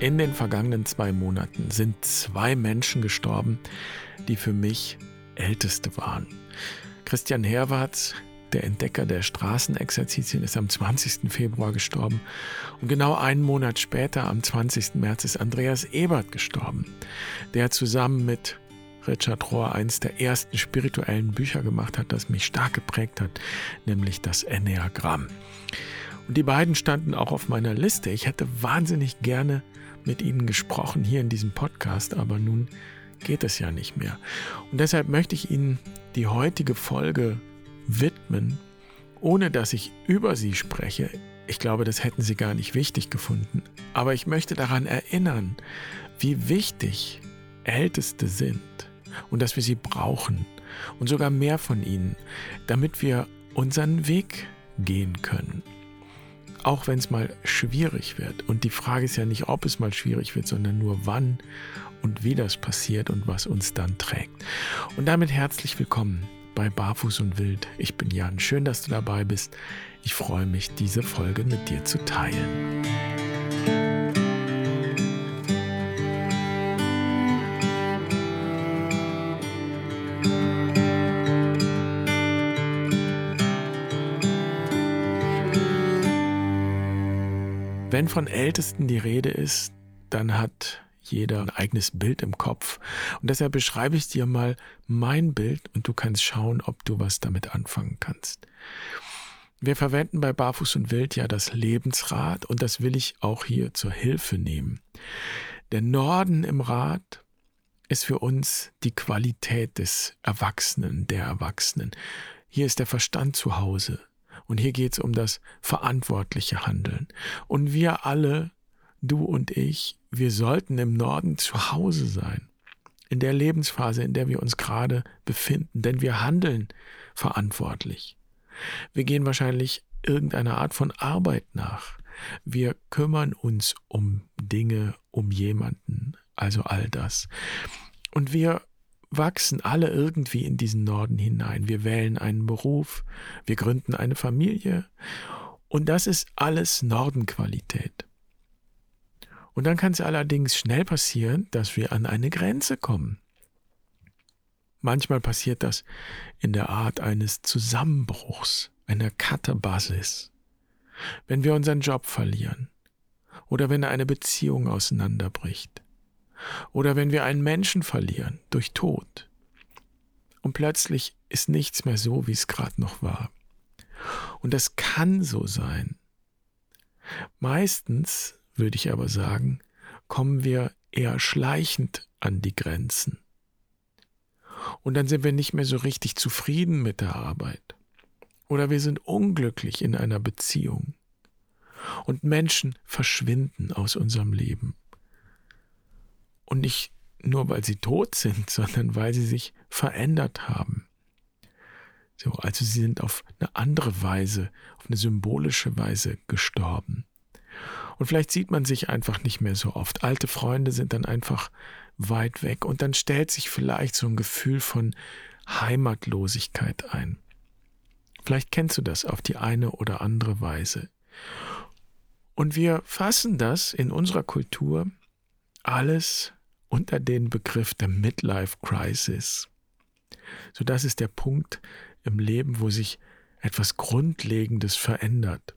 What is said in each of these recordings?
In den vergangenen zwei Monaten sind zwei Menschen gestorben, die für mich Älteste waren. Christian Herwarts, der Entdecker der Straßenexerzitien, ist am 20. Februar gestorben. Und genau einen Monat später, am 20. März, ist Andreas Ebert gestorben, der zusammen mit Richard Rohr eines der ersten spirituellen Bücher gemacht hat, das mich stark geprägt hat, nämlich das Enneagramm. Und die beiden standen auch auf meiner Liste. Ich hätte wahnsinnig gerne mit Ihnen gesprochen hier in diesem Podcast, aber nun geht es ja nicht mehr. Und deshalb möchte ich Ihnen die heutige Folge widmen, ohne dass ich über sie spreche. Ich glaube, das hätten Sie gar nicht wichtig gefunden. Aber ich möchte daran erinnern, wie wichtig Älteste sind und dass wir sie brauchen und sogar mehr von ihnen, damit wir unseren Weg gehen können auch wenn es mal schwierig wird. Und die Frage ist ja nicht, ob es mal schwierig wird, sondern nur wann und wie das passiert und was uns dann trägt. Und damit herzlich willkommen bei Barfuß und Wild. Ich bin Jan. Schön, dass du dabei bist. Ich freue mich, diese Folge mit dir zu teilen. Wenn von Ältesten die Rede ist, dann hat jeder ein eigenes Bild im Kopf. Und deshalb beschreibe ich dir mal mein Bild und du kannst schauen, ob du was damit anfangen kannst. Wir verwenden bei Barfuß und Wild ja das Lebensrad und das will ich auch hier zur Hilfe nehmen. Der Norden im Rad ist für uns die Qualität des Erwachsenen, der Erwachsenen. Hier ist der Verstand zu Hause. Und hier geht es um das verantwortliche Handeln. Und wir alle, du und ich, wir sollten im Norden zu Hause sein. In der Lebensphase, in der wir uns gerade befinden. Denn wir handeln verantwortlich. Wir gehen wahrscheinlich irgendeiner Art von Arbeit nach. Wir kümmern uns um Dinge, um jemanden, also all das. Und wir wachsen alle irgendwie in diesen Norden hinein. Wir wählen einen Beruf, wir gründen eine Familie und das ist alles Nordenqualität. Und dann kann es allerdings schnell passieren, dass wir an eine Grenze kommen. Manchmal passiert das in der Art eines Zusammenbruchs, einer Katabasis. Wenn wir unseren Job verlieren oder wenn eine Beziehung auseinanderbricht oder wenn wir einen Menschen verlieren durch Tod. Und plötzlich ist nichts mehr so, wie es gerade noch war. Und das kann so sein. Meistens, würde ich aber sagen, kommen wir eher schleichend an die Grenzen. Und dann sind wir nicht mehr so richtig zufrieden mit der Arbeit. Oder wir sind unglücklich in einer Beziehung. Und Menschen verschwinden aus unserem Leben. Und nicht nur, weil sie tot sind, sondern weil sie sich verändert haben. So, also sie sind auf eine andere Weise, auf eine symbolische Weise gestorben. Und vielleicht sieht man sich einfach nicht mehr so oft. Alte Freunde sind dann einfach weit weg und dann stellt sich vielleicht so ein Gefühl von Heimatlosigkeit ein. Vielleicht kennst du das auf die eine oder andere Weise. Und wir fassen das in unserer Kultur alles unter den Begriff der Midlife Crisis. So das ist der Punkt im Leben, wo sich etwas Grundlegendes verändert.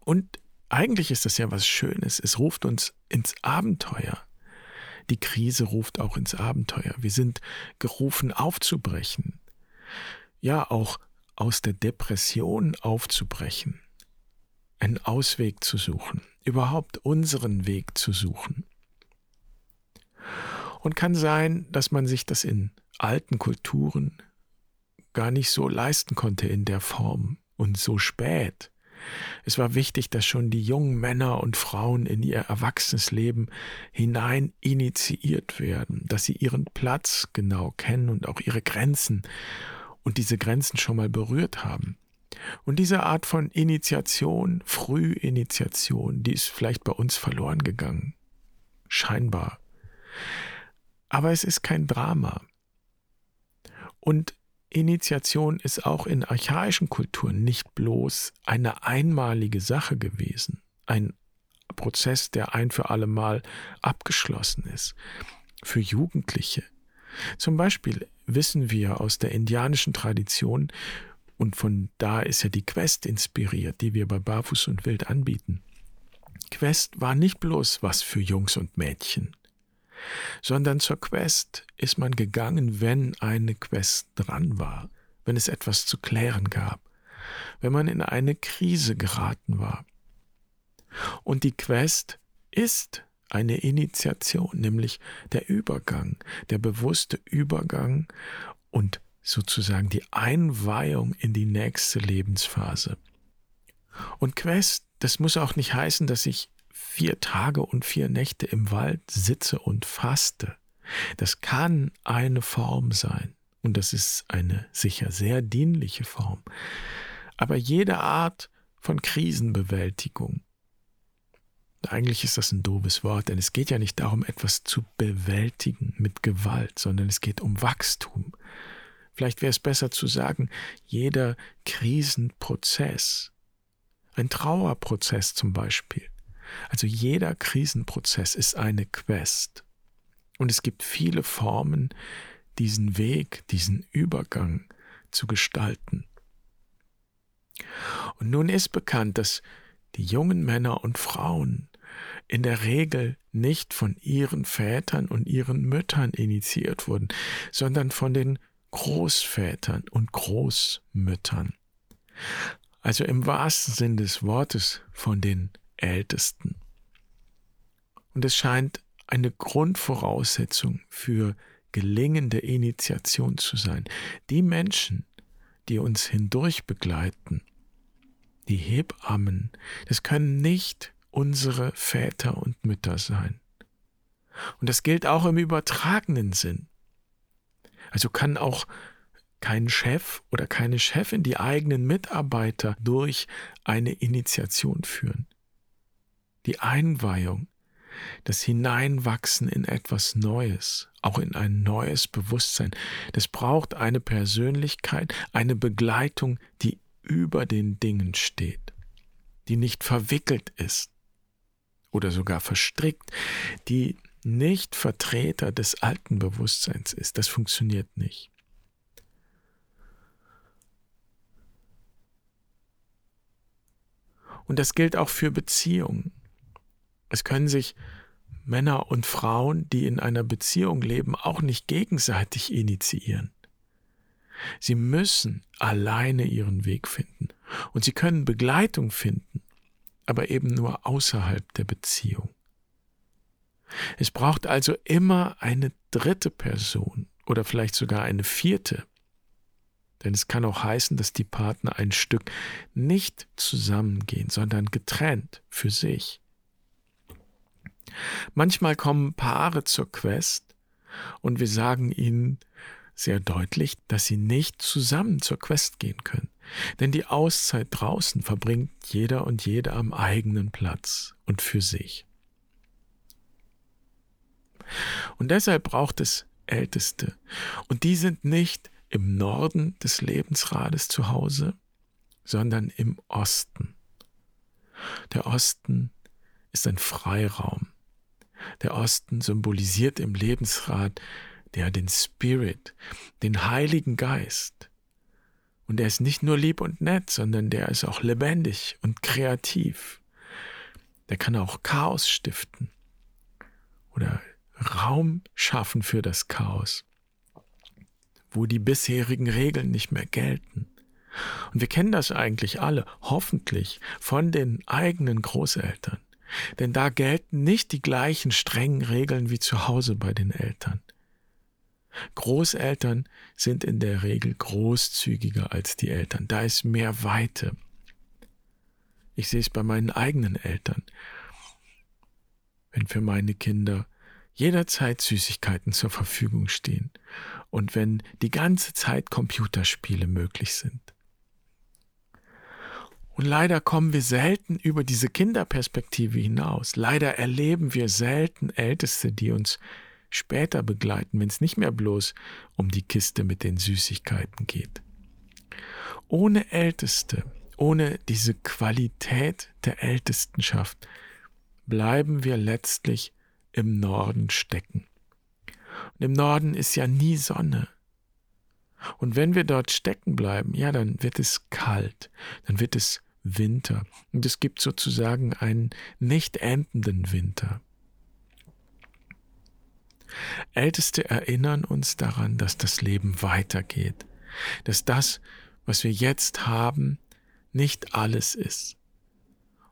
Und eigentlich ist das ja was Schönes. Es ruft uns ins Abenteuer. Die Krise ruft auch ins Abenteuer. Wir sind gerufen aufzubrechen. Ja, auch aus der Depression aufzubrechen. Einen Ausweg zu suchen. Überhaupt unseren Weg zu suchen. Und kann sein, dass man sich das in alten Kulturen gar nicht so leisten konnte in der Form und so spät. Es war wichtig, dass schon die jungen Männer und Frauen in ihr erwachsenes Leben hinein initiiert werden, dass sie ihren Platz genau kennen und auch ihre Grenzen und diese Grenzen schon mal berührt haben. Und diese Art von Initiation, Frühinitiation, die ist vielleicht bei uns verloren gegangen. Scheinbar. Aber es ist kein Drama. Und Initiation ist auch in archaischen Kulturen nicht bloß eine einmalige Sache gewesen, ein Prozess, der ein für alle Mal abgeschlossen ist. Für Jugendliche. Zum Beispiel wissen wir aus der indianischen Tradition, und von da ist ja die Quest inspiriert, die wir bei Barfuß und Wild anbieten. Quest war nicht bloß was für Jungs und Mädchen, sondern zur Quest ist man gegangen, wenn eine Quest dran war, wenn es etwas zu klären gab, wenn man in eine Krise geraten war. Und die Quest ist eine Initiation, nämlich der Übergang, der bewusste Übergang und sozusagen die Einweihung in die nächste Lebensphase. Und Quest, das muss auch nicht heißen, dass ich vier Tage und vier Nächte im Wald sitze und faste. Das kann eine Form sein. Und das ist eine sicher sehr dienliche Form. Aber jede Art von Krisenbewältigung, eigentlich ist das ein doofes Wort, denn es geht ja nicht darum, etwas zu bewältigen mit Gewalt, sondern es geht um Wachstum. Vielleicht wäre es besser zu sagen, jeder Krisenprozess, ein Trauerprozess zum Beispiel, also jeder Krisenprozess ist eine Quest. Und es gibt viele Formen, diesen Weg, diesen Übergang zu gestalten. Und nun ist bekannt, dass die jungen Männer und Frauen in der Regel nicht von ihren Vätern und ihren Müttern initiiert wurden, sondern von den Großvätern und Großmüttern. Also im wahrsten Sinn des Wortes von den Ältesten. Und es scheint eine Grundvoraussetzung für gelingende Initiation zu sein. Die Menschen, die uns hindurch begleiten, die Hebammen, das können nicht unsere Väter und Mütter sein. Und das gilt auch im übertragenen Sinn. Also kann auch kein Chef oder keine Chefin die eigenen Mitarbeiter durch eine Initiation führen. Die Einweihung, das Hineinwachsen in etwas Neues, auch in ein neues Bewusstsein, das braucht eine Persönlichkeit, eine Begleitung, die über den Dingen steht, die nicht verwickelt ist oder sogar verstrickt, die nicht Vertreter des alten Bewusstseins ist. Das funktioniert nicht. Und das gilt auch für Beziehungen. Es können sich Männer und Frauen, die in einer Beziehung leben, auch nicht gegenseitig initiieren. Sie müssen alleine ihren Weg finden. Und sie können Begleitung finden, aber eben nur außerhalb der Beziehung. Es braucht also immer eine dritte Person oder vielleicht sogar eine vierte. Denn es kann auch heißen, dass die Partner ein Stück nicht zusammengehen, sondern getrennt für sich. Manchmal kommen Paare zur Quest und wir sagen ihnen sehr deutlich, dass sie nicht zusammen zur Quest gehen können. Denn die Auszeit draußen verbringt jeder und jede am eigenen Platz und für sich. Und deshalb braucht es Älteste. Und die sind nicht im Norden des Lebensrades zu Hause, sondern im Osten. Der Osten ist ein Freiraum. Der Osten symbolisiert im Lebensrad der den Spirit, den Heiligen Geist. Und er ist nicht nur lieb und nett, sondern der ist auch lebendig und kreativ. Der kann auch Chaos stiften oder Raum schaffen für das Chaos, wo die bisherigen Regeln nicht mehr gelten. Und wir kennen das eigentlich alle, hoffentlich, von den eigenen Großeltern. Denn da gelten nicht die gleichen strengen Regeln wie zu Hause bei den Eltern. Großeltern sind in der Regel großzügiger als die Eltern. Da ist mehr Weite. Ich sehe es bei meinen eigenen Eltern. Wenn für meine Kinder jederzeit Süßigkeiten zur Verfügung stehen und wenn die ganze Zeit Computerspiele möglich sind. Und leider kommen wir selten über diese Kinderperspektive hinaus. Leider erleben wir selten Älteste, die uns später begleiten, wenn es nicht mehr bloß um die Kiste mit den Süßigkeiten geht. Ohne Älteste, ohne diese Qualität der Ältestenschaft bleiben wir letztlich im Norden stecken. Und im Norden ist ja nie Sonne. Und wenn wir dort stecken bleiben, ja, dann wird es kalt, dann wird es Winter. Und es gibt sozusagen einen nicht endenden Winter. Älteste erinnern uns daran, dass das Leben weitergeht, dass das, was wir jetzt haben, nicht alles ist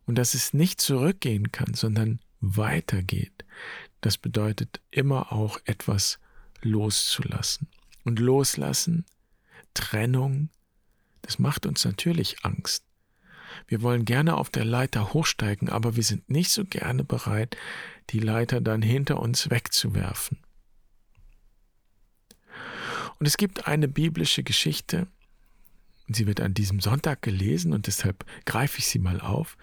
und dass es nicht zurückgehen kann, sondern weitergeht. Das bedeutet immer auch etwas loszulassen. Und loslassen, Trennung, das macht uns natürlich Angst. Wir wollen gerne auf der Leiter hochsteigen, aber wir sind nicht so gerne bereit, die Leiter dann hinter uns wegzuwerfen. Und es gibt eine biblische Geschichte, sie wird an diesem Sonntag gelesen und deshalb greife ich sie mal auf.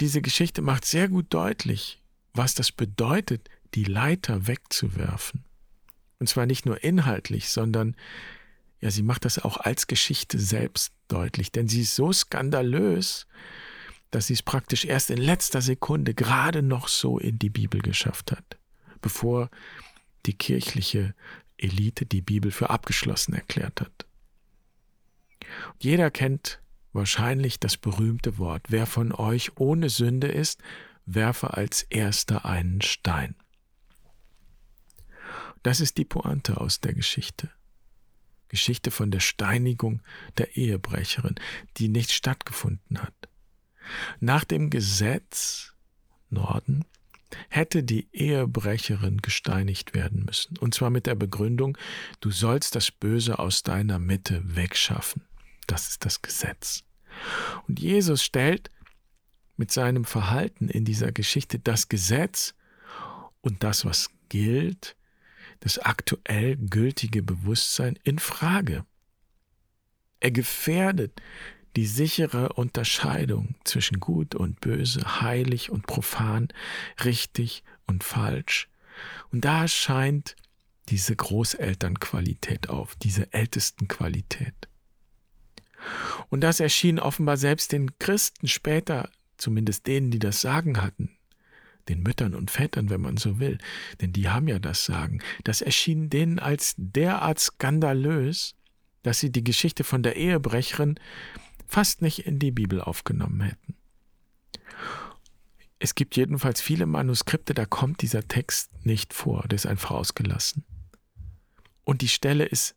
Diese Geschichte macht sehr gut deutlich, was das bedeutet, die Leiter wegzuwerfen. Und zwar nicht nur inhaltlich, sondern ja, sie macht das auch als Geschichte selbst deutlich, denn sie ist so skandalös, dass sie es praktisch erst in letzter Sekunde gerade noch so in die Bibel geschafft hat, bevor die kirchliche Elite die Bibel für abgeschlossen erklärt hat. Jeder kennt wahrscheinlich das berühmte Wort, wer von euch ohne Sünde ist, werfe als erster einen Stein. Das ist die Pointe aus der Geschichte. Geschichte von der Steinigung der Ehebrecherin, die nicht stattgefunden hat. Nach dem Gesetz Norden hätte die Ehebrecherin gesteinigt werden müssen, und zwar mit der Begründung, du sollst das Böse aus deiner Mitte wegschaffen. Das ist das Gesetz. Und Jesus stellt mit seinem Verhalten in dieser Geschichte das Gesetz und das, was gilt, das aktuell gültige Bewusstsein in Frage. Er gefährdet die sichere Unterscheidung zwischen gut und böse, heilig und profan, richtig und falsch. Und da scheint diese Großelternqualität auf, diese Ältestenqualität. Und das erschien offenbar selbst den Christen später, zumindest denen, die das Sagen hatten, den Müttern und Vätern, wenn man so will, denn die haben ja das Sagen, das erschien denen als derart skandalös, dass sie die Geschichte von der Ehebrecherin fast nicht in die Bibel aufgenommen hätten. Es gibt jedenfalls viele Manuskripte, da kommt dieser Text nicht vor, der ist einfach ausgelassen. Und die Stelle ist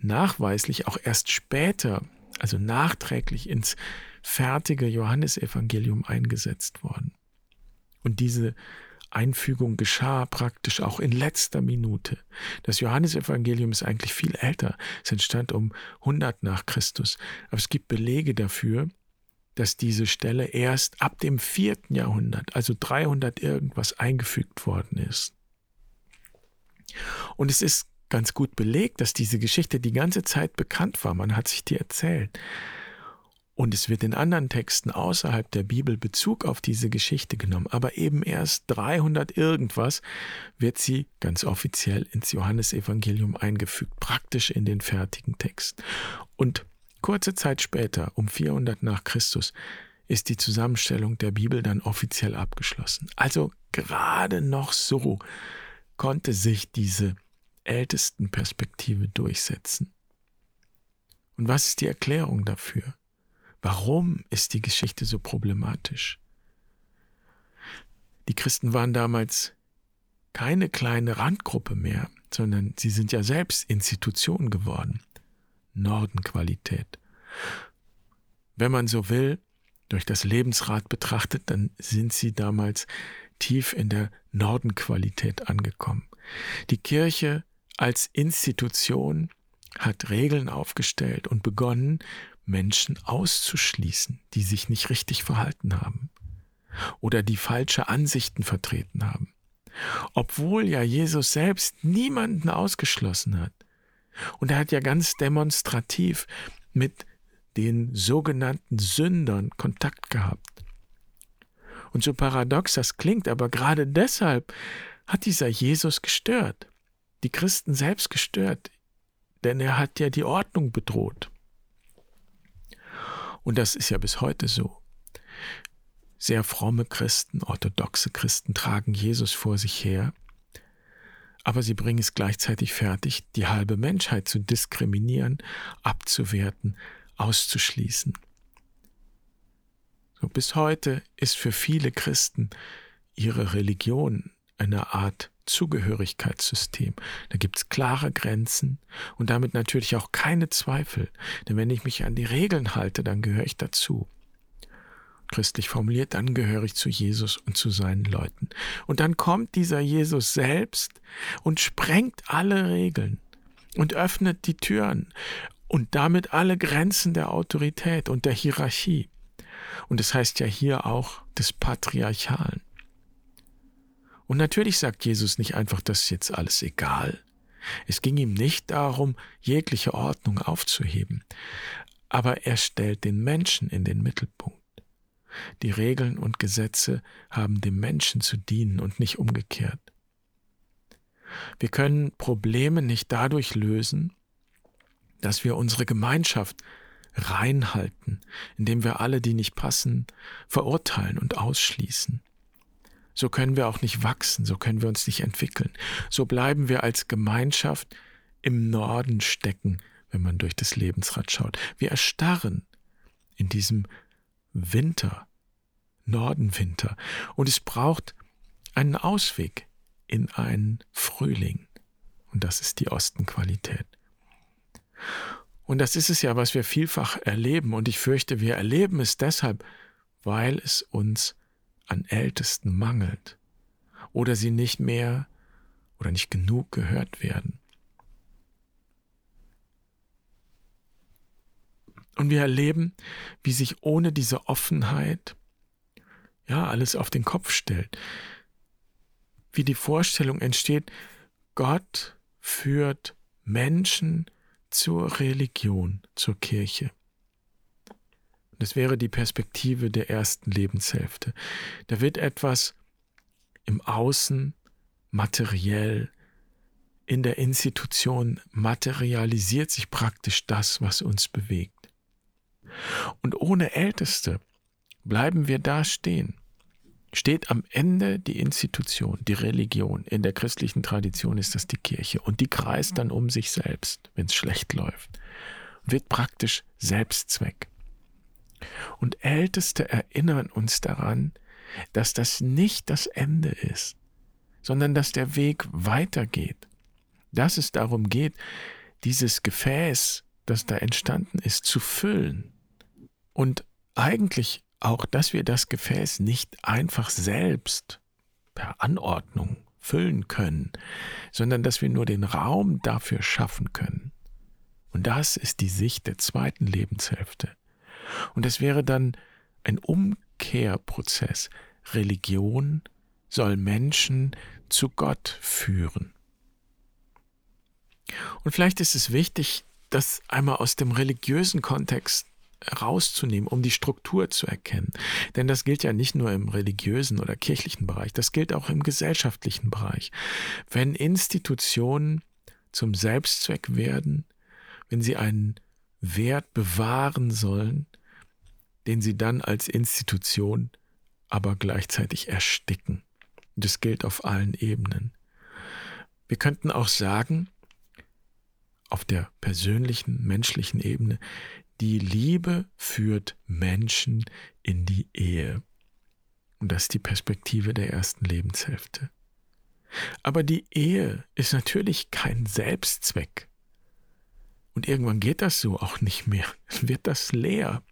nachweislich auch erst später, also nachträglich ins fertige Johannesevangelium eingesetzt worden. Und diese Einfügung geschah praktisch auch in letzter Minute. Das Johannesevangelium ist eigentlich viel älter. Es entstand um 100 nach Christus. Aber es gibt Belege dafür, dass diese Stelle erst ab dem vierten Jahrhundert, also 300 irgendwas, eingefügt worden ist. Und es ist ganz gut belegt, dass diese Geschichte die ganze Zeit bekannt war. Man hat sich die erzählt. Und es wird in anderen Texten außerhalb der Bibel Bezug auf diese Geschichte genommen, aber eben erst 300 irgendwas wird sie ganz offiziell ins Johannesevangelium eingefügt, praktisch in den fertigen Text. Und kurze Zeit später, um 400 nach Christus, ist die Zusammenstellung der Bibel dann offiziell abgeschlossen. Also gerade noch so konnte sich diese ältesten Perspektive durchsetzen. Und was ist die Erklärung dafür? Warum ist die Geschichte so problematisch? Die Christen waren damals keine kleine Randgruppe mehr, sondern sie sind ja selbst Institution geworden. Nordenqualität. Wenn man so will, durch das Lebensrad betrachtet, dann sind sie damals tief in der Nordenqualität angekommen. Die Kirche als Institution hat Regeln aufgestellt und begonnen, Menschen auszuschließen, die sich nicht richtig verhalten haben oder die falsche Ansichten vertreten haben. Obwohl ja Jesus selbst niemanden ausgeschlossen hat. Und er hat ja ganz demonstrativ mit den sogenannten Sündern Kontakt gehabt. Und so paradox das klingt, aber gerade deshalb hat dieser Jesus gestört, die Christen selbst gestört, denn er hat ja die Ordnung bedroht. Und das ist ja bis heute so. sehr fromme Christen, orthodoxe Christen tragen Jesus vor sich her, aber sie bringen es gleichzeitig fertig, die halbe Menschheit zu diskriminieren, abzuwerten, auszuschließen. So, bis heute ist für viele Christen ihre Religion eine Art Zugehörigkeitssystem. Da gibt es klare Grenzen und damit natürlich auch keine Zweifel. Denn wenn ich mich an die Regeln halte, dann gehöre ich dazu christlich formuliert, dann gehöre ich zu Jesus und zu seinen Leuten. Und dann kommt dieser Jesus selbst und sprengt alle Regeln und öffnet die Türen und damit alle Grenzen der Autorität und der Hierarchie. Und es das heißt ja hier auch des Patriarchalen. Und natürlich sagt Jesus nicht einfach, das ist jetzt alles egal. Es ging ihm nicht darum, jegliche Ordnung aufzuheben, aber er stellt den Menschen in den Mittelpunkt. Die Regeln und Gesetze haben dem Menschen zu dienen und nicht umgekehrt. Wir können Probleme nicht dadurch lösen, dass wir unsere Gemeinschaft reinhalten, indem wir alle, die nicht passen, verurteilen und ausschließen. So können wir auch nicht wachsen, so können wir uns nicht entwickeln. So bleiben wir als Gemeinschaft im Norden stecken, wenn man durch das Lebensrad schaut. Wir erstarren in diesem Winter, Nordenwinter. Und es braucht einen Ausweg in einen Frühling. Und das ist die Ostenqualität. Und das ist es ja, was wir vielfach erleben. Und ich fürchte, wir erleben es deshalb, weil es uns an Ältesten mangelt oder sie nicht mehr oder nicht genug gehört werden. Und wir erleben, wie sich ohne diese Offenheit ja alles auf den Kopf stellt. Wie die Vorstellung entsteht, Gott führt Menschen zur Religion, zur Kirche. Das wäre die Perspektive der ersten Lebenshälfte. Da wird etwas im Außen materiell, in der Institution materialisiert sich praktisch das, was uns bewegt. Und ohne Älteste bleiben wir da stehen. Steht am Ende die Institution, die Religion. In der christlichen Tradition ist das die Kirche. Und die kreist dann um sich selbst, wenn es schlecht läuft. Wird praktisch Selbstzweck. Und Älteste erinnern uns daran, dass das nicht das Ende ist, sondern dass der Weg weitergeht. Dass es darum geht, dieses Gefäß, das da entstanden ist, zu füllen und eigentlich auch, dass wir das Gefäß nicht einfach selbst per Anordnung füllen können, sondern dass wir nur den Raum dafür schaffen können. Und das ist die Sicht der zweiten Lebenshälfte. Und es wäre dann ein Umkehrprozess. Religion soll Menschen zu Gott führen. Und vielleicht ist es wichtig, das einmal aus dem religiösen Kontext rauszunehmen, um die Struktur zu erkennen. Denn das gilt ja nicht nur im religiösen oder kirchlichen Bereich, das gilt auch im gesellschaftlichen Bereich. Wenn Institutionen zum Selbstzweck werden, wenn sie einen Wert bewahren sollen, den sie dann als Institution aber gleichzeitig ersticken. Das gilt auf allen Ebenen. Wir könnten auch sagen, auf der persönlichen, menschlichen Ebene, die Liebe führt Menschen in die Ehe. Und das ist die Perspektive der ersten Lebenshälfte. Aber die Ehe ist natürlich kein Selbstzweck. Und irgendwann geht das so auch nicht mehr. Dann wird das leer.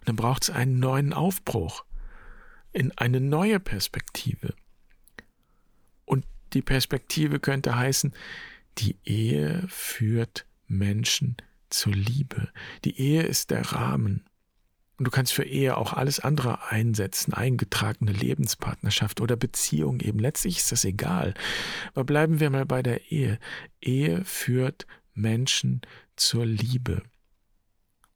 Und dann braucht es einen neuen Aufbruch in eine neue Perspektive. Und die Perspektive könnte heißen, die Ehe führt Menschen zur Liebe. Die Ehe ist der Rahmen. Und du kannst für Ehe auch alles andere einsetzen, eingetragene Lebenspartnerschaft oder Beziehung eben. Letztlich ist das egal. Aber bleiben wir mal bei der Ehe. Ehe führt Menschen zur Liebe.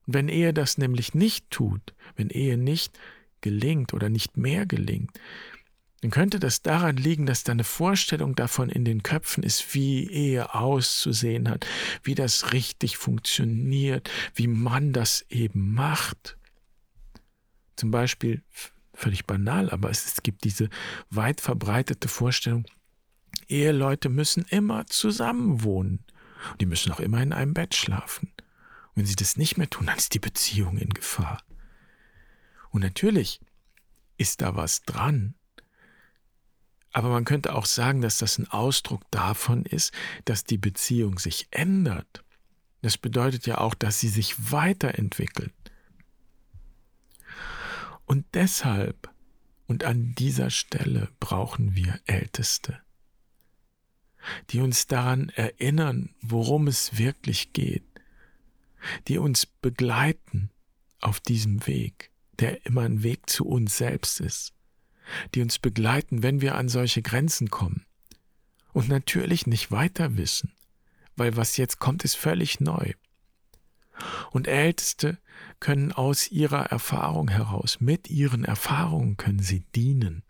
Wenn Ehe das nämlich nicht tut, wenn Ehe nicht gelingt oder nicht mehr gelingt, dann könnte das daran liegen, dass da eine Vorstellung davon in den Köpfen ist, wie Ehe auszusehen hat, wie das richtig funktioniert, wie man das eben macht. Zum Beispiel völlig banal, aber es, es gibt diese weit verbreitete Vorstellung, Eheleute müssen immer zusammen wohnen. Und die müssen auch immer in einem Bett schlafen. Und wenn sie das nicht mehr tun, dann ist die Beziehung in Gefahr. Und natürlich ist da was dran. Aber man könnte auch sagen, dass das ein Ausdruck davon ist, dass die Beziehung sich ändert. Das bedeutet ja auch, dass sie sich weiterentwickelt. Und deshalb und an dieser Stelle brauchen wir Älteste, die uns daran erinnern, worum es wirklich geht, die uns begleiten auf diesem Weg, der immer ein Weg zu uns selbst ist, die uns begleiten, wenn wir an solche Grenzen kommen und natürlich nicht weiter wissen, weil was jetzt kommt, ist völlig neu. Und Älteste können aus ihrer Erfahrung heraus, mit ihren Erfahrungen können sie dienen.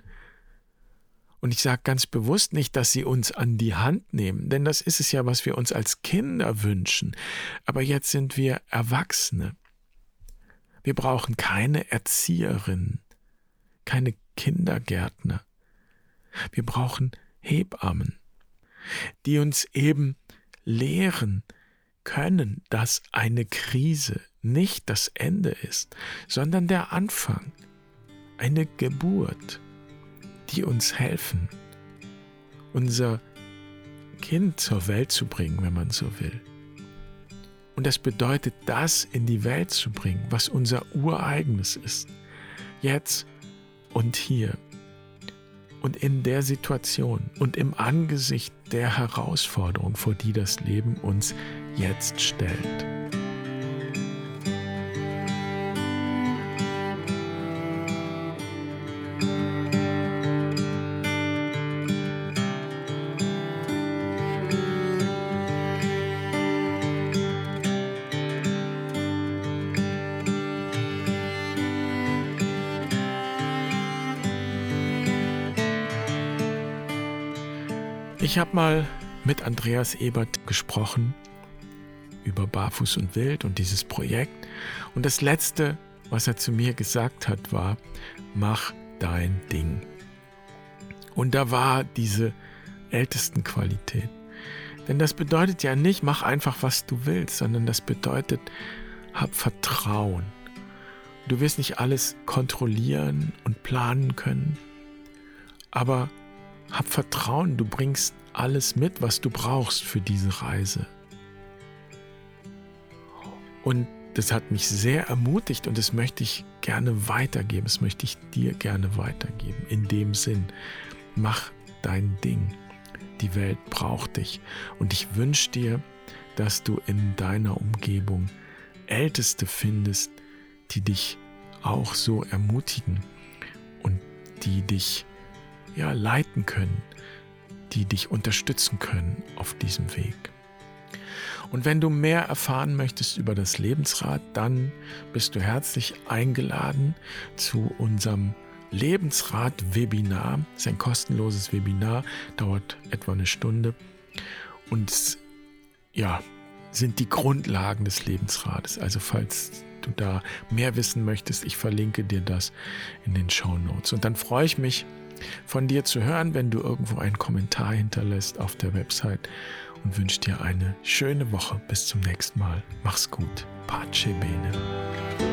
Und ich sage ganz bewusst nicht, dass sie uns an die Hand nehmen, denn das ist es ja, was wir uns als Kinder wünschen. Aber jetzt sind wir Erwachsene. Wir brauchen keine Erzieherinnen, keine Kindergärtner. Wir brauchen Hebammen, die uns eben lehren, können, dass eine Krise nicht das Ende ist, sondern der Anfang, eine Geburt, die uns helfen, unser Kind zur Welt zu bringen, wenn man so will. Und das bedeutet, das in die Welt zu bringen, was unser ureigenes ist, jetzt und hier und in der Situation und im Angesicht der Herausforderung, vor die das Leben uns jetzt stellt. Ich habe mal mit Andreas Ebert gesprochen über Barfuß und Wild und dieses Projekt. Und das Letzte, was er zu mir gesagt hat, war, mach dein Ding. Und da war diese Ältestenqualität. Denn das bedeutet ja nicht, mach einfach, was du willst, sondern das bedeutet, hab Vertrauen. Du wirst nicht alles kontrollieren und planen können, aber hab Vertrauen, du bringst alles mit, was du brauchst für diese Reise. Und das hat mich sehr ermutigt und das möchte ich gerne weitergeben. Das möchte ich dir gerne weitergeben. In dem Sinn, mach dein Ding. Die Welt braucht dich. Und ich wünsche dir, dass du in deiner Umgebung Älteste findest, die dich auch so ermutigen und die dich ja leiten können, die dich unterstützen können auf diesem Weg. Und wenn du mehr erfahren möchtest über das Lebensrad, dann bist du herzlich eingeladen zu unserem Lebensrad-Webinar. Es ist ein kostenloses Webinar, dauert etwa eine Stunde und ja, sind die Grundlagen des Lebensrades. Also falls du da mehr wissen möchtest, ich verlinke dir das in den Show Notes. Und dann freue ich mich, von dir zu hören, wenn du irgendwo einen Kommentar hinterlässt auf der Website und wünsche dir eine schöne Woche. Bis zum nächsten Mal. Mach's gut. Pace bene.